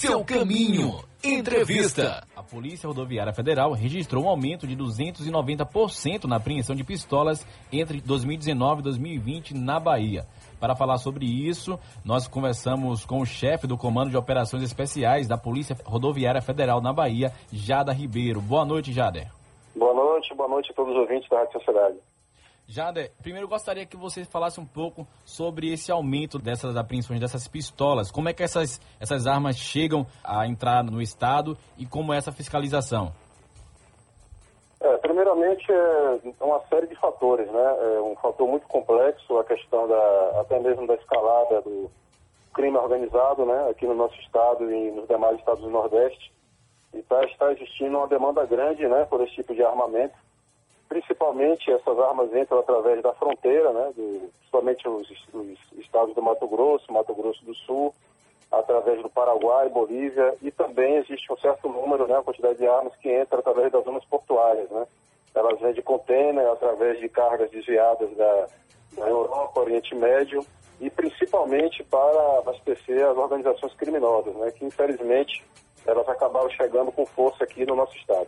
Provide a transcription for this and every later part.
seu caminho. Entrevista. A Polícia Rodoviária Federal registrou um aumento de 290% na apreensão de pistolas entre 2019 e 2020 na Bahia. Para falar sobre isso, nós conversamos com o chefe do Comando de Operações Especiais da Polícia Rodoviária Federal na Bahia, Jada Ribeiro. Boa noite, Jader. Boa noite, boa noite a todos os ouvintes da Rádio Sociedade. Jader, primeiro gostaria que você falasse um pouco sobre esse aumento dessas apreensões dessas pistolas. Como é que essas, essas armas chegam a entrar no Estado e como é essa fiscalização? É, primeiramente, é uma série de fatores, né? É um fator muito complexo, a questão da, até mesmo da escalada do crime organizado, né? Aqui no nosso estado e nos demais estados do Nordeste. E tá, está existindo uma demanda grande, né? Por esse tipo de armamento principalmente essas armas entram através da fronteira, né, principalmente os, os, estados do Mato Grosso, Mato Grosso do Sul, através do Paraguai, Bolívia, e também existe um certo número, né, a quantidade de armas que entra através das zonas portuárias, né. Elas vêm de contêiner, através de cargas desviadas da, da Europa, Oriente Médio, e principalmente para abastecer as organizações criminosas, né, que infelizmente elas acabaram chegando com força aqui no nosso estado.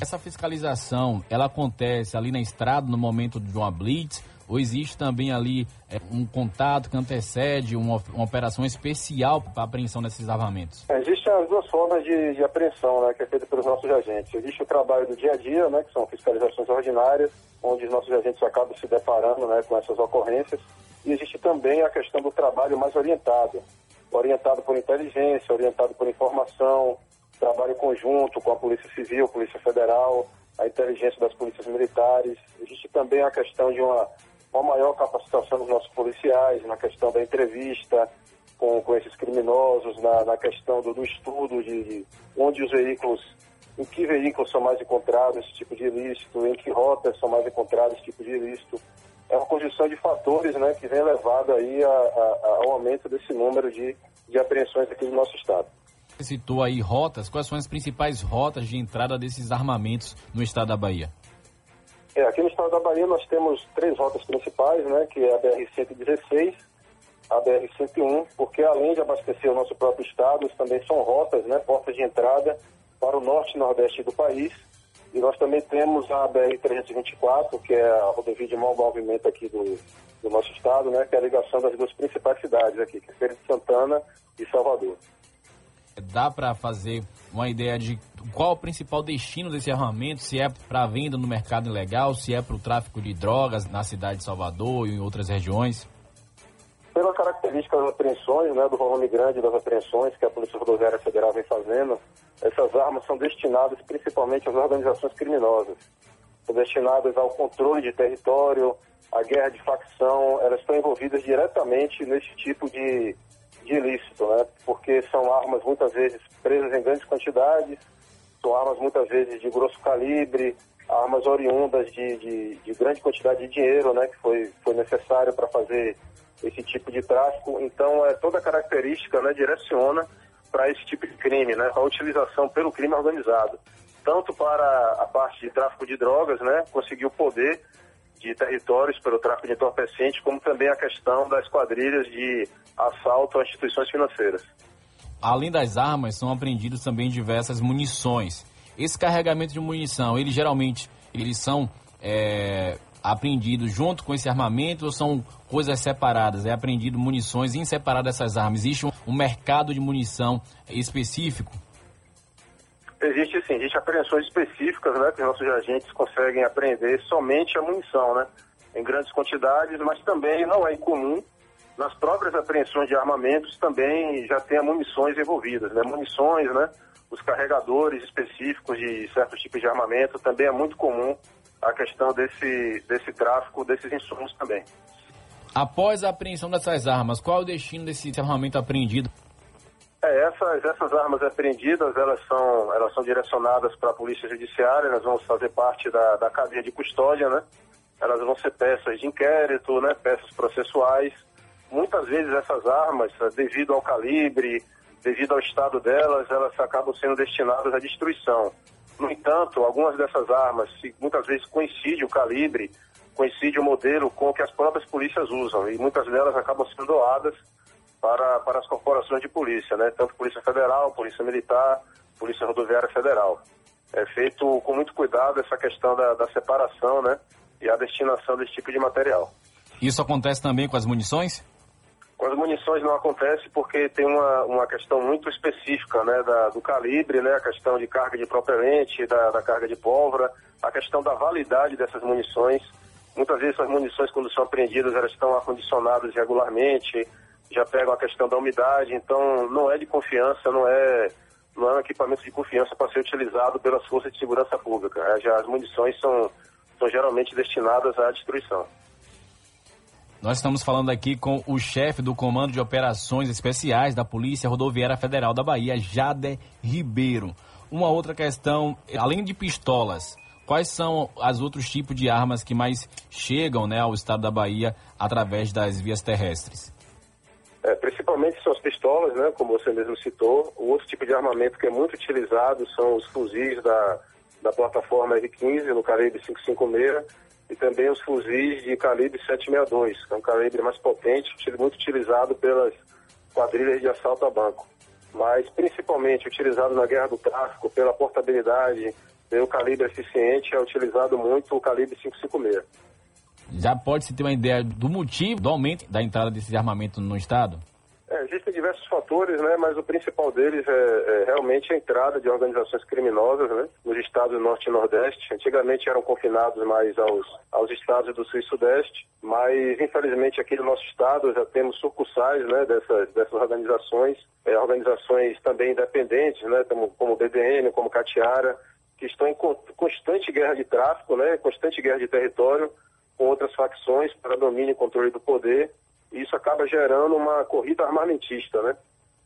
Essa fiscalização, ela acontece ali na estrada no momento de uma blitz ou existe também ali é, um contato que antecede uma, uma operação especial para apreensão desses armamentos? É, existem as duas formas de, de, apreensão, né, que é feita pelos nossos agentes. Existe o trabalho do dia a dia, né, que são fiscalizações ordinárias, onde os nossos agentes acabam se deparando né, com essas ocorrências. E existe também a questão do trabalho mais orientado, orientado por inteligência, orientado por informação, trabalho conjunto com a Polícia Civil, Polícia Federal, a inteligência das polícias militares. Existe também a questão de uma, uma maior capacitação dos nossos policiais, na questão da entrevista com, com esses criminosos, na, na questão do, do estudo de, de, onde os veículos, em que veículos são mais encontrados esse tipo de ilícito, em que rotas são mais encontrados esse tipo de ilícito. É uma conjunção de fatores né, que vem levado aí a, a, ao aumento desse número de, de apreensões aqui no nosso estado. Citou aí rotas, quais são as principais rotas de entrada desses armamentos no estado da Bahia? É, aqui no estado da Bahia nós temos três rotas principais, né, que é a BR-116, a BR-101, porque além de abastecer o nosso próprio estado, também são rotas, né, portas de entrada para o norte e nordeste do país. E nós também temos a BR-324, que é a rodovia de maior movimento aqui do, do nosso estado, né, que é a ligação das duas principais cidades aqui, que é Feira de Santana e Salvador dá para fazer uma ideia de qual o principal destino desse armamento, se é para venda no mercado ilegal, se é para o tráfico de drogas na cidade de Salvador e em outras regiões? Pela característica das apreensões, né, do volume grande das apreensões que a Polícia Rodoviária Federal vem fazendo, essas armas são destinadas principalmente às organizações criminosas. São destinadas ao controle de território, à guerra de facção, elas estão envolvidas diretamente nesse tipo de, de ilícito, né? Porque são armas muitas vezes presas em grandes quantidades, são armas muitas vezes de grosso calibre, armas oriundas de, de, de grande quantidade de dinheiro, né? Que foi, foi necessário para fazer esse tipo de tráfico. Então, é, toda característica né, direciona para esse tipo de crime, né? Para a utilização pelo crime organizado. Tanto para a parte de tráfico de drogas, né? Conseguir o poder de territórios pelo tráfico de entorpecentes, como também a questão das quadrilhas de assalto a instituições financeiras. Além das armas, são apreendidos também diversas munições. Esse carregamento de munição, eles geralmente eles são é, apreendidos junto com esse armamento ou são coisas separadas? É apreendido munições em separado dessas armas? Existe um mercado de munição específico? Existe sim, existe apreensões específicas, né, que os nossos agentes conseguem apreender somente a munição, né, em grandes quantidades, mas também não é incomum nas próprias apreensões de armamentos também já tem munições envolvidas, né, munições, né, os carregadores específicos de certos tipos de armamento também é muito comum a questão desse desse tráfico desses insumos também. Após a apreensão dessas armas, qual é o destino desse armamento apreendido? É, essas, essas armas apreendidas, elas são, elas são direcionadas para a Polícia Judiciária, elas vão fazer parte da, da cadeia de custódia, né? Elas vão ser peças de inquérito, né? Peças processuais. Muitas vezes essas armas, devido ao calibre, devido ao estado delas, elas acabam sendo destinadas à destruição. No entanto, algumas dessas armas, muitas vezes coincide o calibre, coincide o modelo com o que as próprias polícias usam, e muitas delas acabam sendo doadas para, para as corporações de polícia, né? Tanto Polícia Federal, Polícia Militar, Polícia Rodoviária Federal. É feito com muito cuidado essa questão da, da separação, né? E a destinação desse tipo de material. Isso acontece também com as munições? Com as munições não acontece porque tem uma, uma questão muito específica, né? Da, do calibre, né? A questão de carga de propelente, da, da carga de pólvora, a questão da validade dessas munições. Muitas vezes essas munições, quando são apreendidas, elas estão acondicionadas regularmente, já pegam a questão da umidade, então não é de confiança, não é, não é um equipamento de confiança para ser utilizado pelas forças de segurança pública. É, já as munições são, são geralmente destinadas à destruição. Nós estamos falando aqui com o chefe do Comando de Operações Especiais da Polícia Rodoviária Federal da Bahia, Jader Ribeiro. Uma outra questão, além de pistolas, quais são os outros tipos de armas que mais chegam né, ao estado da Bahia através das vias terrestres? É, principalmente são as pistolas, né, como você mesmo citou. O outro tipo de armamento que é muito utilizado são os fuzis da, da plataforma R-15, no calibre 556, e também os fuzis de calibre 762, que é um calibre mais potente, muito utilizado pelas quadrilhas de assalto a banco. Mas principalmente utilizado na guerra do tráfico, pela portabilidade, pelo calibre eficiente, é utilizado muito o calibre 556. Já pode-se ter uma ideia do motivo do aumento da entrada desses armamentos no Estado? É, existem diversos fatores, né, mas o principal deles é, é, realmente a entrada de organizações criminosas né, nos estados do Norte e Nordeste. Antigamente eram confinados mais aos, aos estados do Sul e Sudeste, mas infelizmente aqui no nosso estado já temos sucursais né, dessas, dessas organizações, é, organizações também independentes, né, como, como o BDM, como Catiara, que estão em constante guerra de tráfico, né, constante guerra de território, com outras facções para domínio e controle do poder, e isso acaba gerando uma corrida armamentista, né?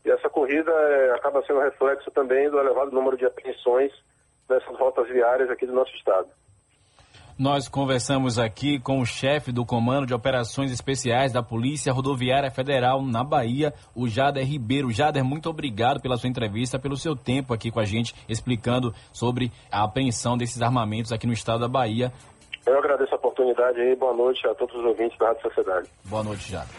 E essa corrida é, acaba sendo reflexo também do elevado número de apreensões nessas rotas viárias aqui do nosso estado. Nós conversamos aqui com o chefe do Comando de Operações Especiais da Polícia Rodoviária Federal na Bahia, o Jader Ribeiro. Jader, muito obrigado pela sua entrevista, pelo seu tempo aqui com a gente, explicando sobre a apreensão desses armamentos aqui no estado da Bahia. Eu agradeço a oportunidade aí. Boa noite a todos os ouvintes da Rádio Sociedade. Boa noite, Jader.